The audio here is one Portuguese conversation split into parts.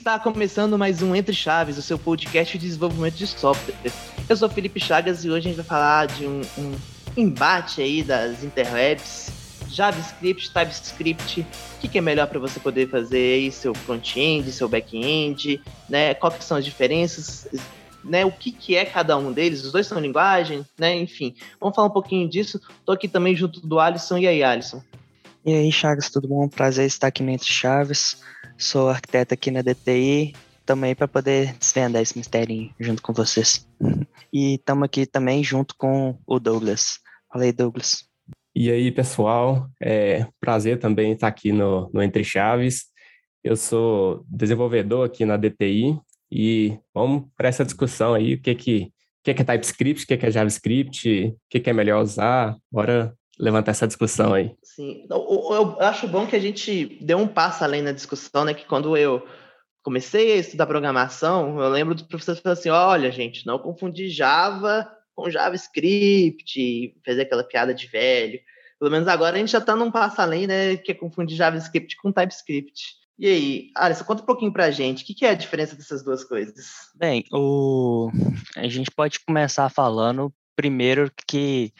está começando mais um Entre Chaves, o seu podcast de desenvolvimento de software. Eu sou Felipe Chagas e hoje a gente vai falar de um, um embate aí das interwebs, JavaScript, TypeScript, o que, que é melhor para você poder fazer aí seu front-end, seu back-end, né? Quais são as diferenças, né? O que, que é cada um deles? Os dois são linguagem, né? Enfim, vamos falar um pouquinho disso. Estou aqui também junto do Alisson. E aí, Alisson? E aí, Chagas, tudo bom? Prazer estar aqui no Entre Chaves. Sou arquiteto aqui na DTI, também para poder desvendar esse mistério junto com vocês. E estamos aqui também junto com o Douglas. Fala aí, Douglas. E aí, pessoal, é prazer também estar aqui no, no Entre Chaves. Eu sou desenvolvedor aqui na DTI e vamos para essa discussão aí, o que que, o que, que é TypeScript, o que, que é JavaScript, o que, que é melhor usar. Bora levantar essa discussão aí. Sim, eu, eu acho bom que a gente deu um passo além na discussão, né? Que quando eu comecei a estudar programação, eu lembro do professor falando assim: olha, gente, não confundir Java com JavaScript, fazer aquela piada de velho. Pelo menos agora a gente já está num passo além, né? Que é confundir JavaScript com TypeScript. E aí, Alisson, conta um pouquinho pra gente, o que, que é a diferença dessas duas coisas? Bem, o... a gente pode começar falando primeiro que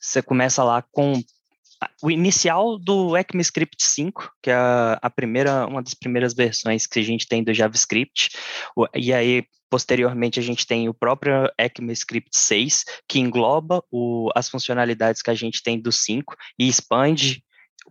você começa lá com o inicial do ECMAScript 5, que é a primeira, uma das primeiras versões que a gente tem do JavaScript, e aí posteriormente a gente tem o próprio ECMAScript 6, que engloba o, as funcionalidades que a gente tem do 5 e expande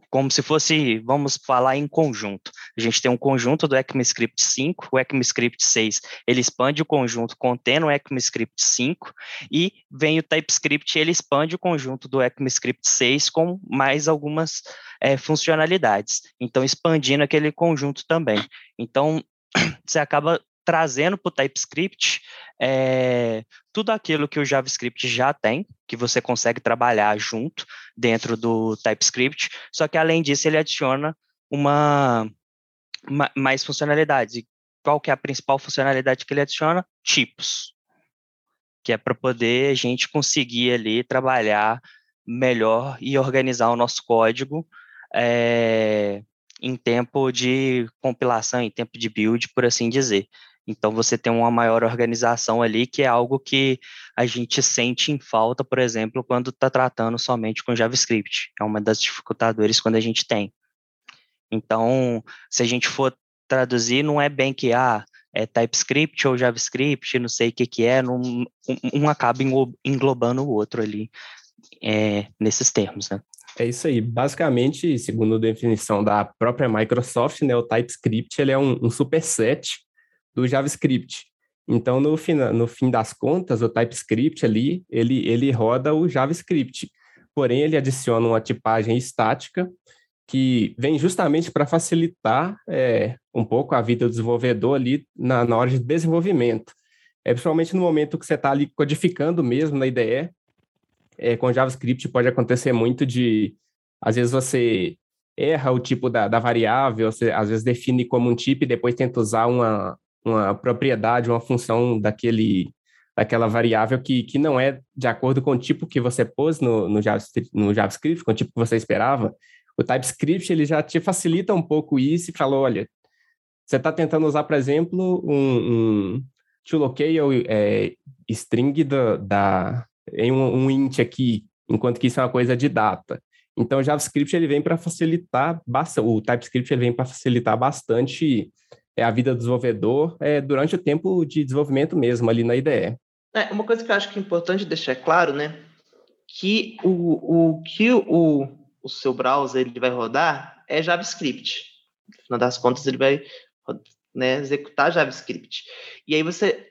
como se fosse, vamos falar em conjunto. A gente tem um conjunto do ECMAScript 5, o ECMAScript 6, ele expande o conjunto contendo o ECMAScript 5, e vem o TypeScript, ele expande o conjunto do ECMAScript 6 com mais algumas é, funcionalidades. Então, expandindo aquele conjunto também. Então, você acaba trazendo para o TypeScript é, tudo aquilo que o JavaScript já tem, que você consegue trabalhar junto dentro do TypeScript, só que além disso ele adiciona uma, uma mais funcionalidades. Qual que é a principal funcionalidade que ele adiciona? Tipos, que é para poder a gente conseguir ali trabalhar melhor e organizar o nosso código é, em tempo de compilação, em tempo de build, por assim dizer. Então você tem uma maior organização ali, que é algo que a gente sente em falta, por exemplo, quando está tratando somente com JavaScript. É uma das dificultadores quando a gente tem. Então, se a gente for traduzir, não é bem que ah, é TypeScript ou JavaScript, não sei o que, que é, não, um, acaba englobando o outro ali é, nesses termos, né? É isso aí. Basicamente, segundo a definição da própria Microsoft, né, o TypeScript ele é um, um superset do JavaScript. Então, no fim, no fim das contas, o TypeScript ali, ele, ele roda o JavaScript. Porém, ele adiciona uma tipagem estática que vem justamente para facilitar é, um pouco a vida do desenvolvedor ali na, na hora de desenvolvimento. É, principalmente no momento que você está ali codificando mesmo na IDE, é, com JavaScript pode acontecer muito de, às vezes você erra o tipo da, da variável, você às vezes define como um tipo e depois tenta usar uma, uma propriedade, uma função daquele, daquela variável que, que não é de acordo com o tipo que você pôs no, no, JavaScript, no JavaScript, com o tipo que você esperava, o TypeScript ele já te facilita um pouco isso e falou, olha, você está tentando usar, por exemplo, um, um to-locale é, string da, da, em um, um int aqui, enquanto que isso é uma coisa de data. Então, o JavaScript ele vem para facilitar, o TypeScript ele vem para facilitar bastante é a vida do desenvolvedor é, durante o tempo de desenvolvimento mesmo, ali na IDE. É, uma coisa que eu acho que é importante deixar claro, né? Que o, o que o, o seu browser ele vai rodar é JavaScript. No final das contas, ele vai né, executar JavaScript. E aí você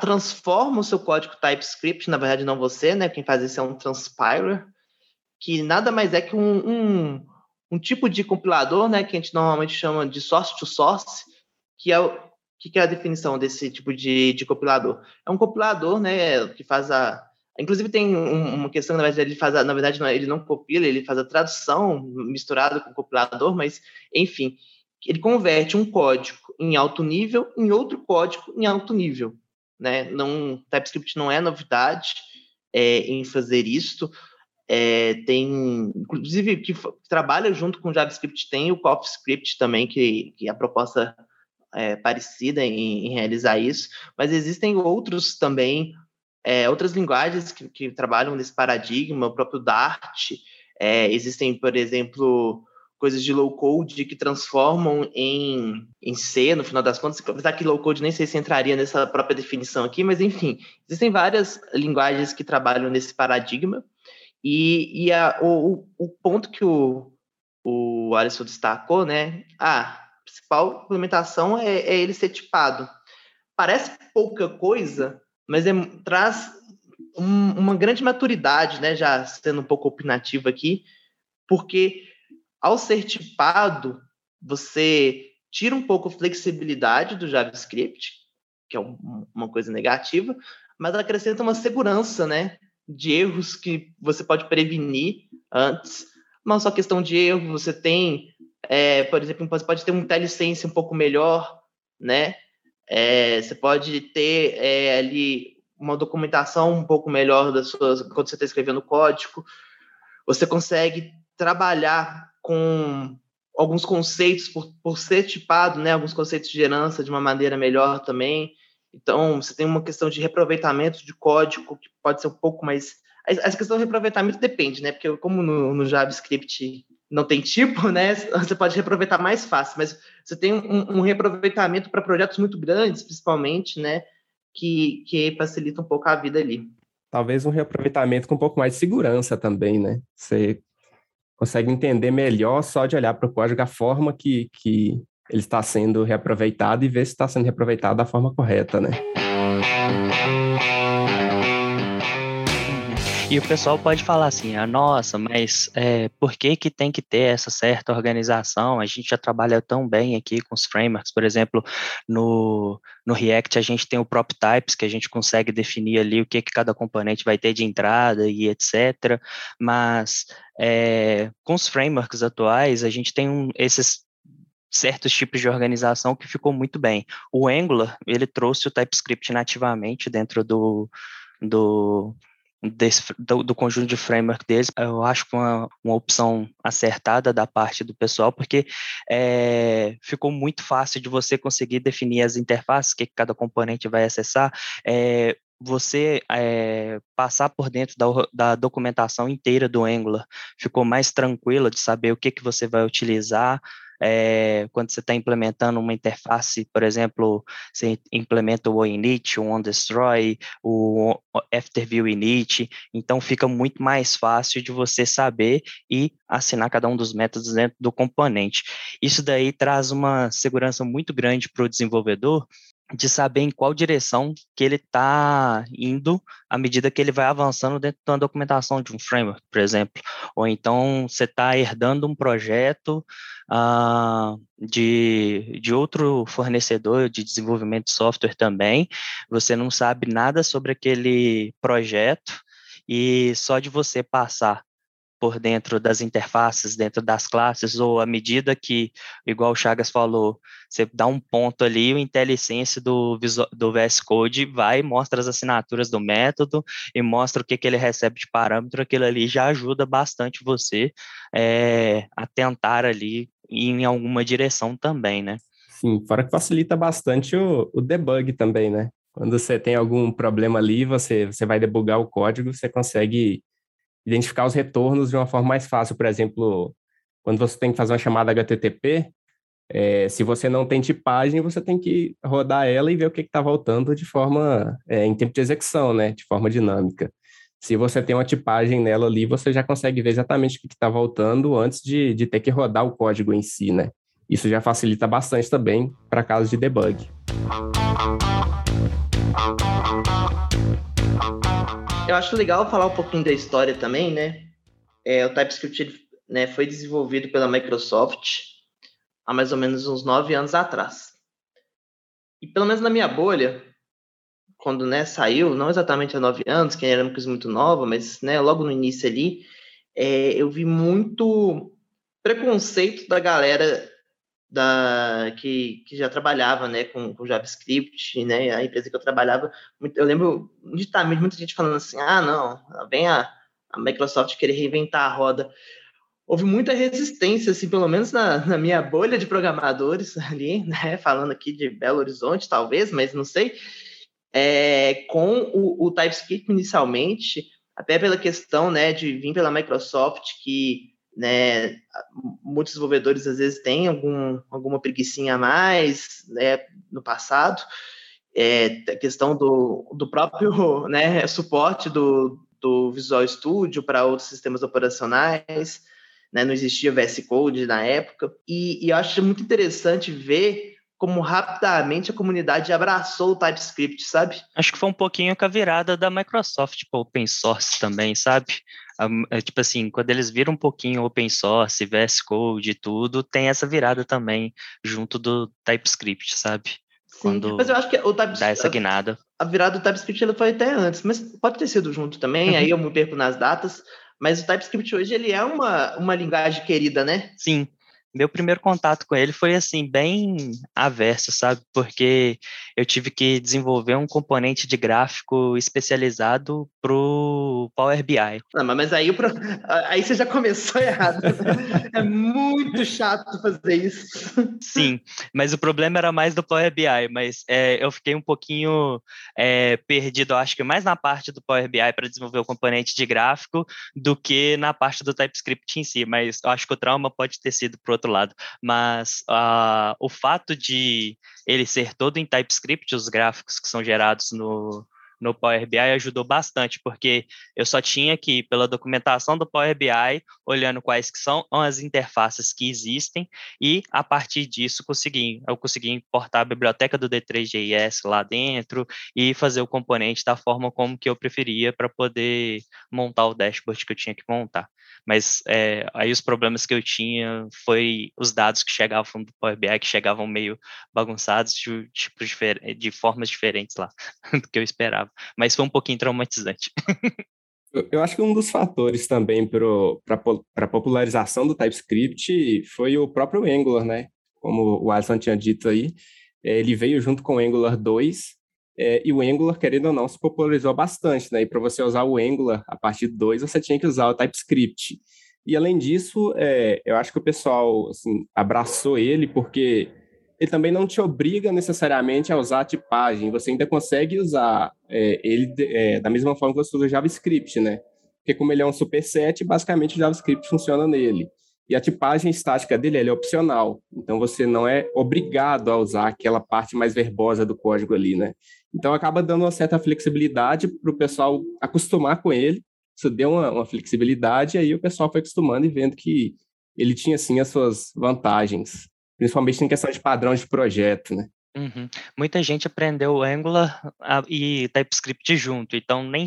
transforma o seu código TypeScript, na verdade não você, né? Quem faz isso é um transpiler, que nada mais é que um, um, um tipo de compilador, né? Que a gente normalmente chama de source to source, que é o que, que é a definição desse tipo de, de compilador? É um compilador, né, que faz a Inclusive tem um, uma questão, na verdade, ele faz, a, na verdade, não, ele não compila, ele faz a tradução misturado com o compilador, mas, enfim, ele converte um código em alto nível em outro código em alto nível, né? Não, TypeScript não é novidade é, em fazer isso. É, tem, inclusive, que trabalha junto com JavaScript, tem o CoffeeScript também, que, que a proposta é, parecida em, em, realizar isso, mas existem outros também, é, outras linguagens que, que, trabalham nesse paradigma, o próprio Dart, é, existem, por exemplo, coisas de low code que transformam em, em C, no final das contas, apesar que low code nem sei se entraria nessa própria definição aqui, mas enfim, existem várias linguagens que trabalham nesse paradigma, e, e a, o, o ponto que o, o Alisson destacou, né? Ah, principal implementação é, é ele ser tipado. Parece pouca coisa, mas é, traz um, uma grande maturidade, né? Já sendo um pouco opinativo aqui, porque ao ser tipado, você tira um pouco a flexibilidade do JavaScript, que é um, uma coisa negativa, mas acrescenta uma segurança, né? De erros que você pode prevenir antes não só questão de erro, você tem, é, por exemplo, você pode ter um IntelliSense um pouco melhor, né? É, você pode ter é, ali uma documentação um pouco melhor das suas quando você está escrevendo código. Você consegue trabalhar com alguns conceitos por, por ser tipado, né? Alguns conceitos de herança de uma maneira melhor também. Então, você tem uma questão de reaproveitamento de código que pode ser um pouco mais essa questão do reaproveitamento depende, né? Porque como no, no, JavaScript não tem tipo, né? Você pode reaproveitar mais fácil, mas você tem um, um reaproveitamento para projetos muito grandes, principalmente, né? Que, que facilita um pouco a vida ali. Talvez um reaproveitamento com um pouco mais de segurança também, né? Você consegue entender melhor só de olhar para o código a forma que, que ele está sendo reaproveitado e ver se está sendo reaproveitado da forma correta, né? E o pessoal pode falar assim, ah, nossa, mas é, por que que tem que ter essa certa organização? A gente já trabalha tão bem aqui com os frameworks, por exemplo, no, no React a gente tem o prop types, que a gente consegue definir ali o que, que cada componente vai ter de entrada e etc. Mas é, com os frameworks atuais, a gente tem um, esses certos tipos de organização que ficou muito bem. O Angular, ele trouxe o TypeScript nativamente dentro do, do, desse, do, do, conjunto de framework deles, eu acho que uma, uma opção acertada da parte do pessoal, porque é, ficou muito fácil de você conseguir definir as interfaces que cada componente vai acessar. É, você é, passar por dentro da, da, documentação inteira do Angular ficou mais tranquilo de saber o que, que você vai utilizar, é, quando você está implementando uma interface, por exemplo, você implementa o init, o onDestroy, o afterview init, então fica muito mais fácil de você saber e assinar cada um dos métodos dentro do componente. Isso daí traz uma segurança muito grande para o desenvolvedor, de saber em qual direção que ele está indo à medida que ele vai avançando dentro da documentação de um framework, por exemplo. Ou então você está herdando um projeto uh, de, de outro fornecedor de desenvolvimento de software também, você não sabe nada sobre aquele projeto e só de você passar por dentro das interfaces, dentro das classes, ou à medida que, igual o Chagas falou, você dá um ponto ali, o IntelliSense do, do VS Code vai, mostra as assinaturas do método e mostra o que, que ele recebe de parâmetro, aquilo ali já ajuda bastante você é, a tentar ali em alguma direção também, né? Sim, fora que facilita bastante o, o debug também, né? Quando você tem algum problema ali, você, você vai debugar o código, você consegue identificar os retornos de uma forma mais fácil. Por exemplo, quando você tem que fazer uma chamada HTTP, é, se você não tem tipagem, você tem que rodar ela e ver o que está voltando de forma é, em tempo de execução, né? De forma dinâmica. Se você tem uma tipagem nela ali, você já consegue ver exatamente o que está voltando antes de, de ter que rodar o código em si, né? Isso já facilita bastante também para casos de debug. Eu acho legal falar um pouquinho da história também, né? É, o TypeScript né, foi desenvolvido pela Microsoft há mais ou menos uns nove anos atrás. E pelo menos na minha bolha, quando né, saiu, não exatamente há nove anos, que era uma coisa muito nova, mas né, logo no início ali, é, eu vi muito preconceito da galera da que, que já trabalhava né, com, com JavaScript, né, a empresa que eu trabalhava, eu lembro nitidamente muita gente falando assim, ah, não, vem a, a Microsoft querer reinventar a roda. houve muita resistência, assim, pelo menos na, na, minha bolha de programadores ali, né, falando aqui de Belo Horizonte, talvez, mas não sei, é, com o, o, TypeScript inicialmente, até pela questão, né, de vir pela Microsoft, que, né, muitos desenvolvedores às vezes têm algum, alguma preguiçinha a mais, né, no passado, é, a questão do, do próprio, né, suporte do, do Visual Studio para outros sistemas operacionais, né? não existia VS Code na época, e, e eu acho muito interessante ver como rapidamente a comunidade abraçou o TypeScript, sabe? Acho que foi um pouquinho com a virada da Microsoft para open source também, sabe? É, tipo assim, quando eles viram um pouquinho open source, VS Code e tudo, tem essa virada também junto do TypeScript, sabe? Sim, quando mas eu acho que o TypeScript. Dá essa guinada. A, a virada do TypeScript ela foi até antes, mas pode ter sido junto também, uhum. aí eu me perco nas datas. Mas o TypeScript hoje ele é uma, uma linguagem querida, né? Sim, meu primeiro contato com ele foi assim bem averso, sabe? Porque eu tive que desenvolver um componente de gráfico especializado pro Power BI. Não, mas aí, pro... aí você já começou errado. é muito chato fazer isso. Sim, mas o problema era mais do Power BI, mas é, eu fiquei um pouquinho é, perdido, acho que mais na parte do Power BI para desenvolver o componente de gráfico do que na parte do TypeScript em si, mas eu acho que o trauma pode ter sido pro outro lado. Mas uh, o fato de ele ser todo em TypeScript, os gráficos que são gerados no, no Power BI ajudou bastante, porque eu só tinha que pela documentação do Power BI, olhando quais que são as interfaces que existem, e a partir disso consegui, eu consegui importar a biblioteca do D3JS lá dentro e fazer o componente da forma como que eu preferia para poder montar o dashboard que eu tinha que montar. Mas é, aí os problemas que eu tinha foi os dados que chegavam do Power BI, que chegavam meio bagunçados de, tipo, de formas diferentes lá do que eu esperava. Mas foi um pouquinho traumatizante. Eu acho que um dos fatores também para a popularização do TypeScript foi o próprio Angular, né? Como o Alisson tinha dito aí, ele veio junto com o Angular 2 é, e o Angular, querendo ou não, se popularizou bastante, né? E para você usar o Angular a partir do 2, você tinha que usar o TypeScript. E além disso, é, eu acho que o pessoal assim, abraçou ele porque ele também não te obriga necessariamente a usar a tipagem. Você ainda consegue usar é, ele é, da mesma forma que você usa JavaScript, né? Porque como ele é um superset, basicamente o JavaScript funciona nele. E a tipagem estática dele é opcional. Então você não é obrigado a usar aquela parte mais verbosa do código ali, né? Então acaba dando uma certa flexibilidade para o pessoal acostumar com ele. Isso deu uma, uma flexibilidade e aí o pessoal foi acostumando e vendo que ele tinha sim as suas vantagens, principalmente em questão de padrão de projeto, né? Uhum. Muita gente aprendeu Angular e TypeScript junto, então nem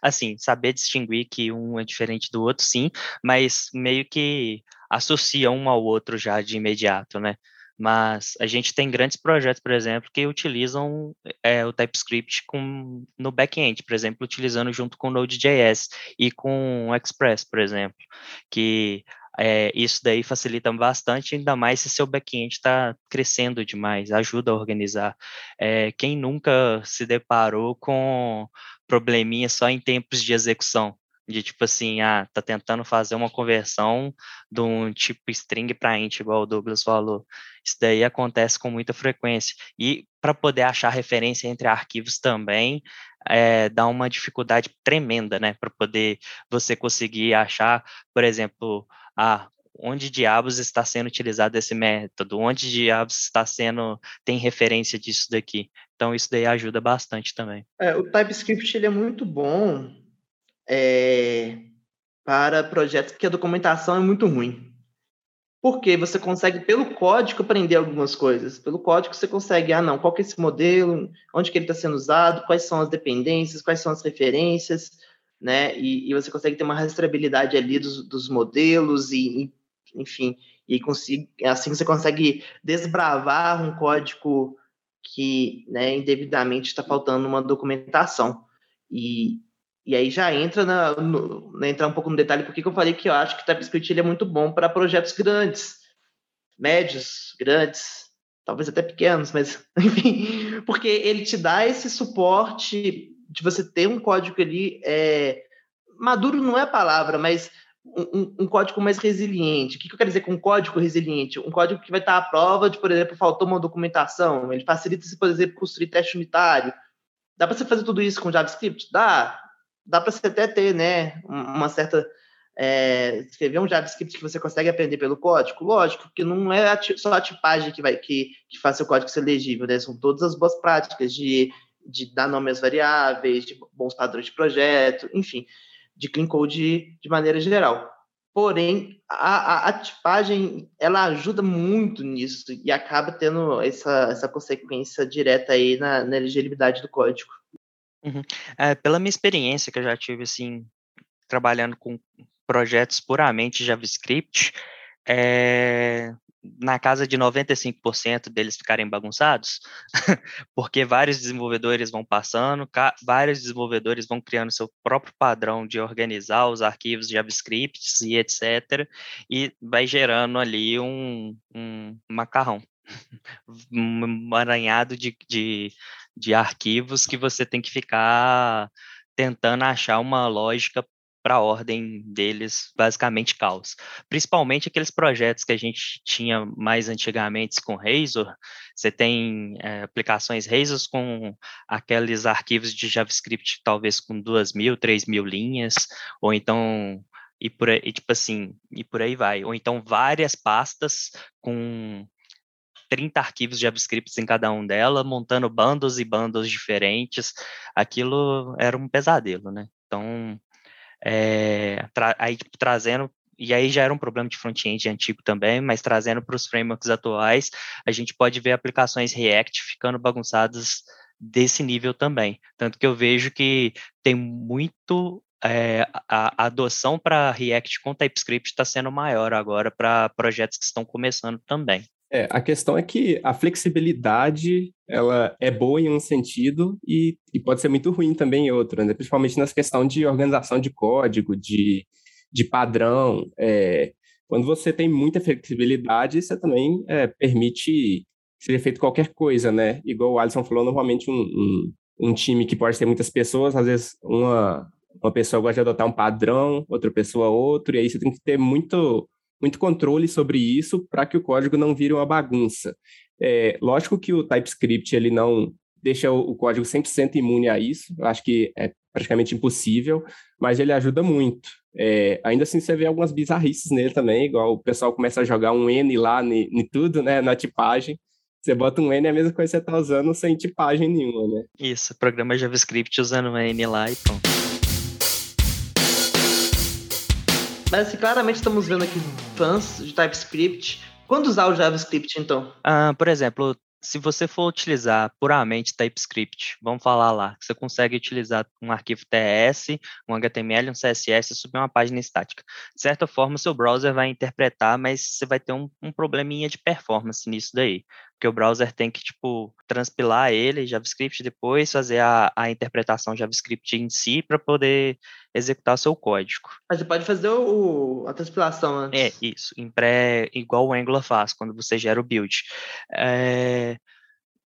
assim saber distinguir que um é diferente do outro, sim, mas meio que associa um ao outro já de imediato, né? Mas a gente tem grandes projetos, por exemplo, que utilizam é, o TypeScript com, no back-end, por exemplo, utilizando junto com Node.js e com Express, por exemplo, que é, isso daí facilita bastante, ainda mais se seu back-end está crescendo demais, ajuda a organizar. É, quem nunca se deparou com probleminha só em tempos de execução? De tipo assim, ah, tá tentando fazer uma conversão de um tipo string para int, igual o Douglas falou. Isso daí acontece com muita frequência. E para poder achar referência entre arquivos também, é, dá uma dificuldade tremenda, né? Para poder você conseguir achar, por exemplo, ah, onde diabos está sendo utilizado esse método, onde diabos está sendo, tem referência disso daqui. Então, isso daí ajuda bastante também. É, o TypeScript ele é muito bom é, para projetos que a documentação é muito ruim. Porque você consegue, pelo código, aprender algumas coisas. Pelo código, você consegue, ah, não, qual que é esse modelo, onde que ele está sendo usado, quais são as dependências, quais são as referências, né? E, e você consegue ter uma rastreabilidade ali dos, dos modelos e, e, enfim, e consigo, assim você consegue desbravar um código que, né, indevidamente está faltando uma documentação. E, e aí já entra na, no, né, entrar um pouco no detalhe porque eu falei que eu acho que o TypeScript ele é muito bom para projetos grandes, médios, grandes, talvez até pequenos, mas enfim, porque ele te dá esse suporte de você ter um código ali é, maduro não é a palavra, mas um, um, código mais resiliente. O que, eu quero dizer com um código resiliente? Um código que vai estar à prova de, por exemplo, faltou uma documentação. Ele facilita se, por exemplo, construir teste unitário. Dá para você fazer tudo isso com JavaScript? Dá. Dá para você até ter, né, uma certa é, escrever um JavaScript que você consegue aprender pelo código? Lógico, que não é só a tipagem que vai que, que faz seu código ser legível, né? São todas as boas práticas de, de dar nome às variáveis, de bons padrões de projeto, enfim de clean code de maneira geral. Porém, a, a, a, tipagem ela ajuda muito nisso e acaba tendo essa, essa consequência direta aí na, na legibilidade do código. Uhum. É, pela minha experiência que eu já tive assim trabalhando com projetos puramente JavaScript, é, na casa de 95% deles ficarem bagunçados, porque vários desenvolvedores vão passando, vários desenvolvedores vão criando seu próprio padrão de organizar os arquivos JavaScript e etc. E vai gerando ali um, um macarrão, um emaranhado de, de, de arquivos que você tem que ficar tentando achar uma lógica para a ordem deles, basicamente caos. Principalmente aqueles projetos que a gente tinha mais antigamente com Razor, você tem é, aplicações Razor com aqueles arquivos de JavaScript talvez com duas mil, três mil linhas, ou então e por aí, tipo assim, e por aí vai. Ou então várias pastas com 30 arquivos JavaScript em cada um dela, montando bandos e bandos diferentes. Aquilo era um pesadelo, né? Então, é, aí tipo, trazendo e aí já era um problema de front-end antigo também, mas trazendo para os frameworks atuais, a gente pode ver aplicações React ficando bagunçadas desse nível também. Tanto que eu vejo que tem muito é, a, a, adoção para React com TypeScript está sendo maior agora para projetos que estão começando também. É, a questão é que a flexibilidade ela é boa em um sentido e, e pode ser muito ruim também em outro, né? principalmente nessa questão de organização de código, de, de padrão. É, quando você tem muita flexibilidade, você também é, permite ser feito qualquer coisa, né? Igual o Alisson falou, normalmente um, um, um time que pode ter muitas pessoas, às vezes uma, uma pessoa gosta de adotar um padrão, outra pessoa outro, e aí você tem que ter muito muito controle sobre isso para que o código não vire uma bagunça. É, lógico que o TypeScript ele não deixa o, código 100% imune a isso, eu acho que é praticamente impossível, mas ele ajuda muito. É, ainda assim, você vê algumas bizarrices nele também, igual o pessoal começa a jogar um N lá em tudo, né, na tipagem. Você bota um N, é a mesma coisa que você está usando sem tipagem nenhuma, né? Isso, programa JavaScript usando um N lá e pronto. Mas assim, claramente estamos vendo aqui fãs de TypeScript. Quando usar o JavaScript, então? Ah, por exemplo, se você for utilizar puramente TypeScript, vamos falar lá, você consegue utilizar um arquivo TS, um HTML, um CSS e subir uma página estática. De certa forma, seu browser vai interpretar, mas você vai ter um, um probleminha de performance nisso daí. Porque o browser tem que, tipo, transpilar ele, JavaScript, depois fazer a, a interpretação JavaScript em si para poder executar seu código. Mas você pode fazer o, a transpilação antes. É, isso, em pré, igual o Angular faz, quando você gera o build. É...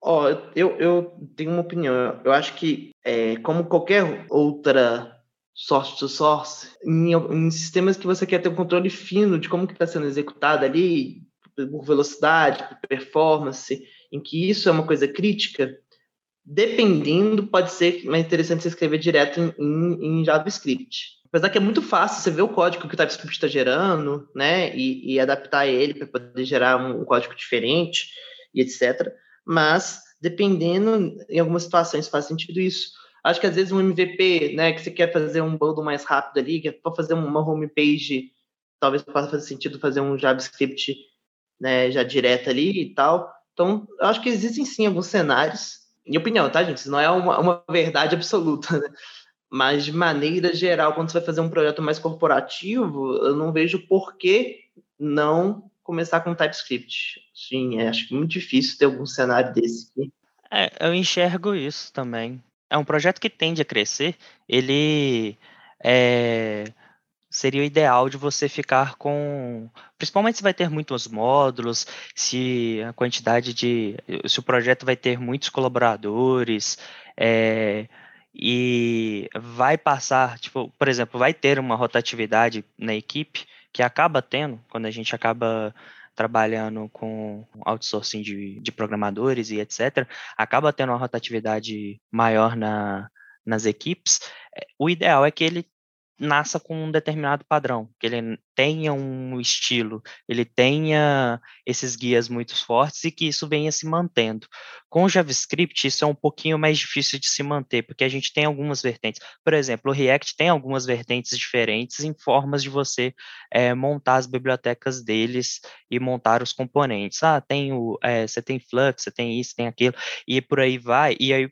Ó, oh, eu, eu tenho uma opinião. Eu acho que, é, como qualquer outra source to source, em, em, sistemas que você quer ter um controle fino de como que está sendo executado ali, por velocidade, por performance, em que isso é uma coisa crítica, dependendo, pode ser mais interessante você escrever direto em, em, JavaScript. Apesar que é muito fácil você ver o código que o TypeScript está gerando, né, e, e adaptar ele para poder gerar um, código diferente e etc. Mas, dependendo, em algumas situações faz sentido isso. Acho que às vezes um MVP, né, que você quer fazer um build mais rápido ali, que é para fazer uma homepage, talvez possa fazer sentido fazer um JavaScript né, já direto ali e tal. Então, eu acho que existem sim alguns cenários minha opinião, tá, gente? Isso não é uma, uma verdade absoluta, né? Mas, de maneira geral, quando você vai fazer um projeto mais corporativo, eu não vejo por que não começar com TypeScript. Sim, é, acho muito difícil ter algum cenário desse aqui. É, eu enxergo isso também. É um projeto que tende a crescer, ele é, seria o ideal de você ficar com. Principalmente se vai ter muitos módulos, se a quantidade de. se o projeto vai ter muitos colaboradores, é, e vai passar, tipo, por exemplo, vai ter uma rotatividade na equipe que acaba tendo quando a gente acaba trabalhando com outsourcing de, de programadores e etc., acaba tendo uma rotatividade maior na, nas equipes. É, o ideal é que ele nasça com um determinado padrão, que ele tenha um estilo, ele tenha esses guias muito fortes e que isso venha se mantendo. Com o JavaScript, isso é um pouquinho mais difícil de se manter, porque a gente tem algumas vertentes. Por exemplo, o React tem algumas vertentes diferentes em formas de você é, montar as bibliotecas deles e montar os componentes. Ah, tem o, é, você tem Flux, você tem isso, tem aquilo, e por aí vai. E aí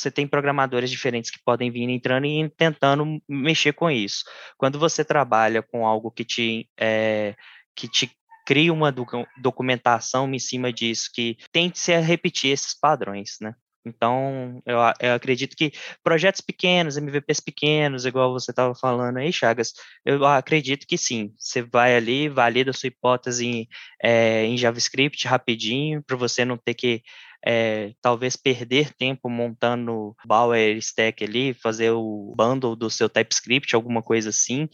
você tem programadores diferentes que podem vir entrando e tentando mexer com isso. Quando você trabalha com algo que te, é, que te cria uma documentação em cima disso, que tente a repetir esses padrões, né? Então, eu, eu, acredito que projetos pequenos, MVPs pequenos, igual você estava falando aí, Chagas, eu acredito que sim. Você vai ali, valida a sua hipótese em, é, em JavaScript rapidinho, para você não ter que é, talvez perder tempo montando Bower Stack ali, fazer o bundle do seu TypeScript, alguma coisa assim,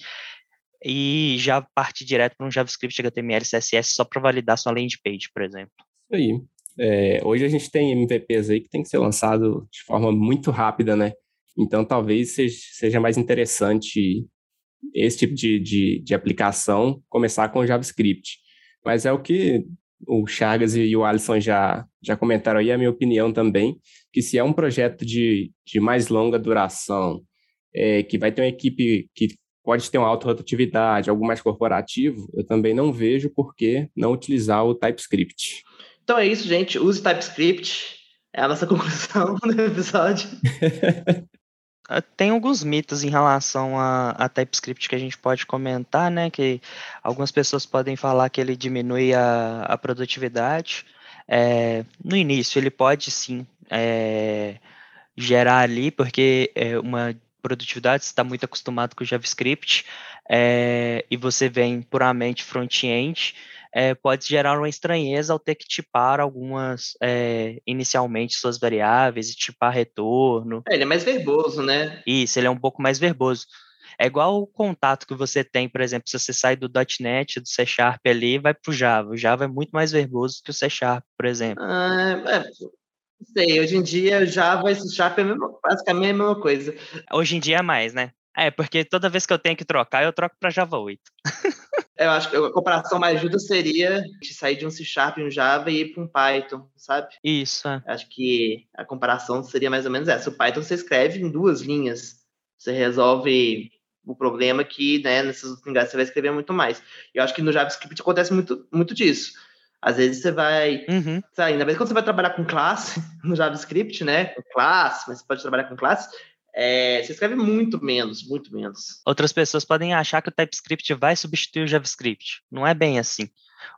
e já partir direto para um JavaScript HTML CSS só para validar sua landing page, por exemplo. Isso aí. É, hoje a gente tem MVPs aí que tem que ser lançado de forma muito rápida, né? Então talvez seja, mais interessante esse tipo de, de, de aplicação começar com JavaScript. Mas é o que o Chagas e o Alisson já, já comentaram aí, a minha opinião também, que se é um projeto de, de mais longa duração, é, que vai ter uma equipe que pode ter uma alta rotatividade, algo mais corporativo, eu também não vejo por que não utilizar o TypeScript. Então é isso, gente. Use TypeScript. É a nossa conclusão do episódio. Ah, tem alguns mitos em relação a, a, TypeScript que a gente pode comentar, né? Que algumas pessoas podem falar que ele diminui a, a produtividade. É, no início, ele pode sim é, gerar ali, porque é uma produtividade, você está muito acostumado com JavaScript, é, e você vem puramente front-end, é, pode gerar uma estranheza ao ter que tipar algumas, é, inicialmente, suas variáveis e tipar retorno. É, ele é mais verboso, né? Isso, ele é um pouco mais verboso. É igual o contato que você tem, por exemplo, se você sai do .NET, do C Sharp ali, vai para o Java. O Java é muito mais verboso que o C Sharp, por exemplo. Ah, é, sei, hoje em dia Java e C Sharp é basicamente a mesma coisa. Hoje em dia é mais, né? É, porque toda vez que eu tenho que trocar, eu troco para Java 8. eu acho que a comparação mais justa seria de sair de um C Sharp e um Java e ir para um Python, sabe? Isso. É. Acho que a comparação seria mais ou menos essa. O Python você escreve em duas linhas. Você resolve o problema que, né, nessas linguagens você vai escrever muito mais. Eu acho que no JavaScript acontece muito, muito disso. Às vezes você vai. Uhum. Sabe, ainda mais quando você vai trabalhar com classe no JavaScript, né? Com classe, mas você pode trabalhar com classe é, você escreve muito menos, muito menos. Outras pessoas podem achar que o TypeScript vai substituir o JavaScript. Não é bem assim.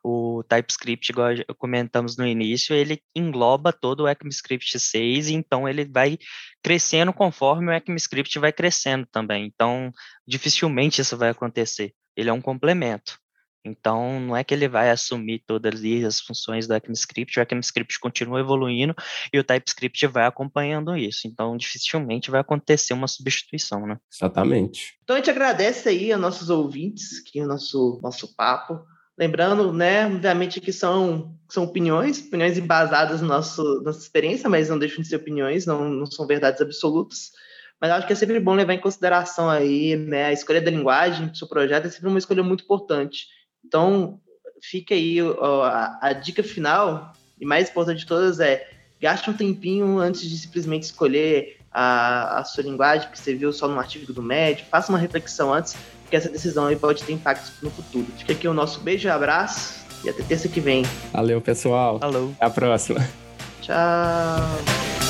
O TypeScript, igual comentamos no início, ele engloba todo o ECMAScript 6, e então ele vai crescendo conforme o ECMAScript vai crescendo também. Então, dificilmente isso vai acontecer. Ele é um complemento. Então, não é que ele vai assumir todas as funções do ECMAScript, o ECMAScript continua evoluindo e o TypeScript vai acompanhando isso. Então, dificilmente vai acontecer uma substituição, né? Exatamente. Então, a gente agradece aí a nossos ouvintes, que é o nosso, nosso papo. Lembrando, né, obviamente que são, são opiniões, opiniões embasadas na nosso, nossa experiência, mas não deixam de ser opiniões, não, não são verdades absolutas. Mas acho que é sempre bom levar em consideração aí, né, a escolha da linguagem do seu projeto é sempre uma escolha muito importante. Então, fica aí ó, a, a, dica final, e mais importante de todas é gaste um tempinho antes de simplesmente escolher a, a sua linguagem, que você viu só no artigo do médio, faça uma reflexão antes, porque essa decisão aí pode ter impacto no futuro. Fica aqui o nosso beijo e abraço, e até terça que vem. Valeu, pessoal. Falou. Até a próxima. Tchau.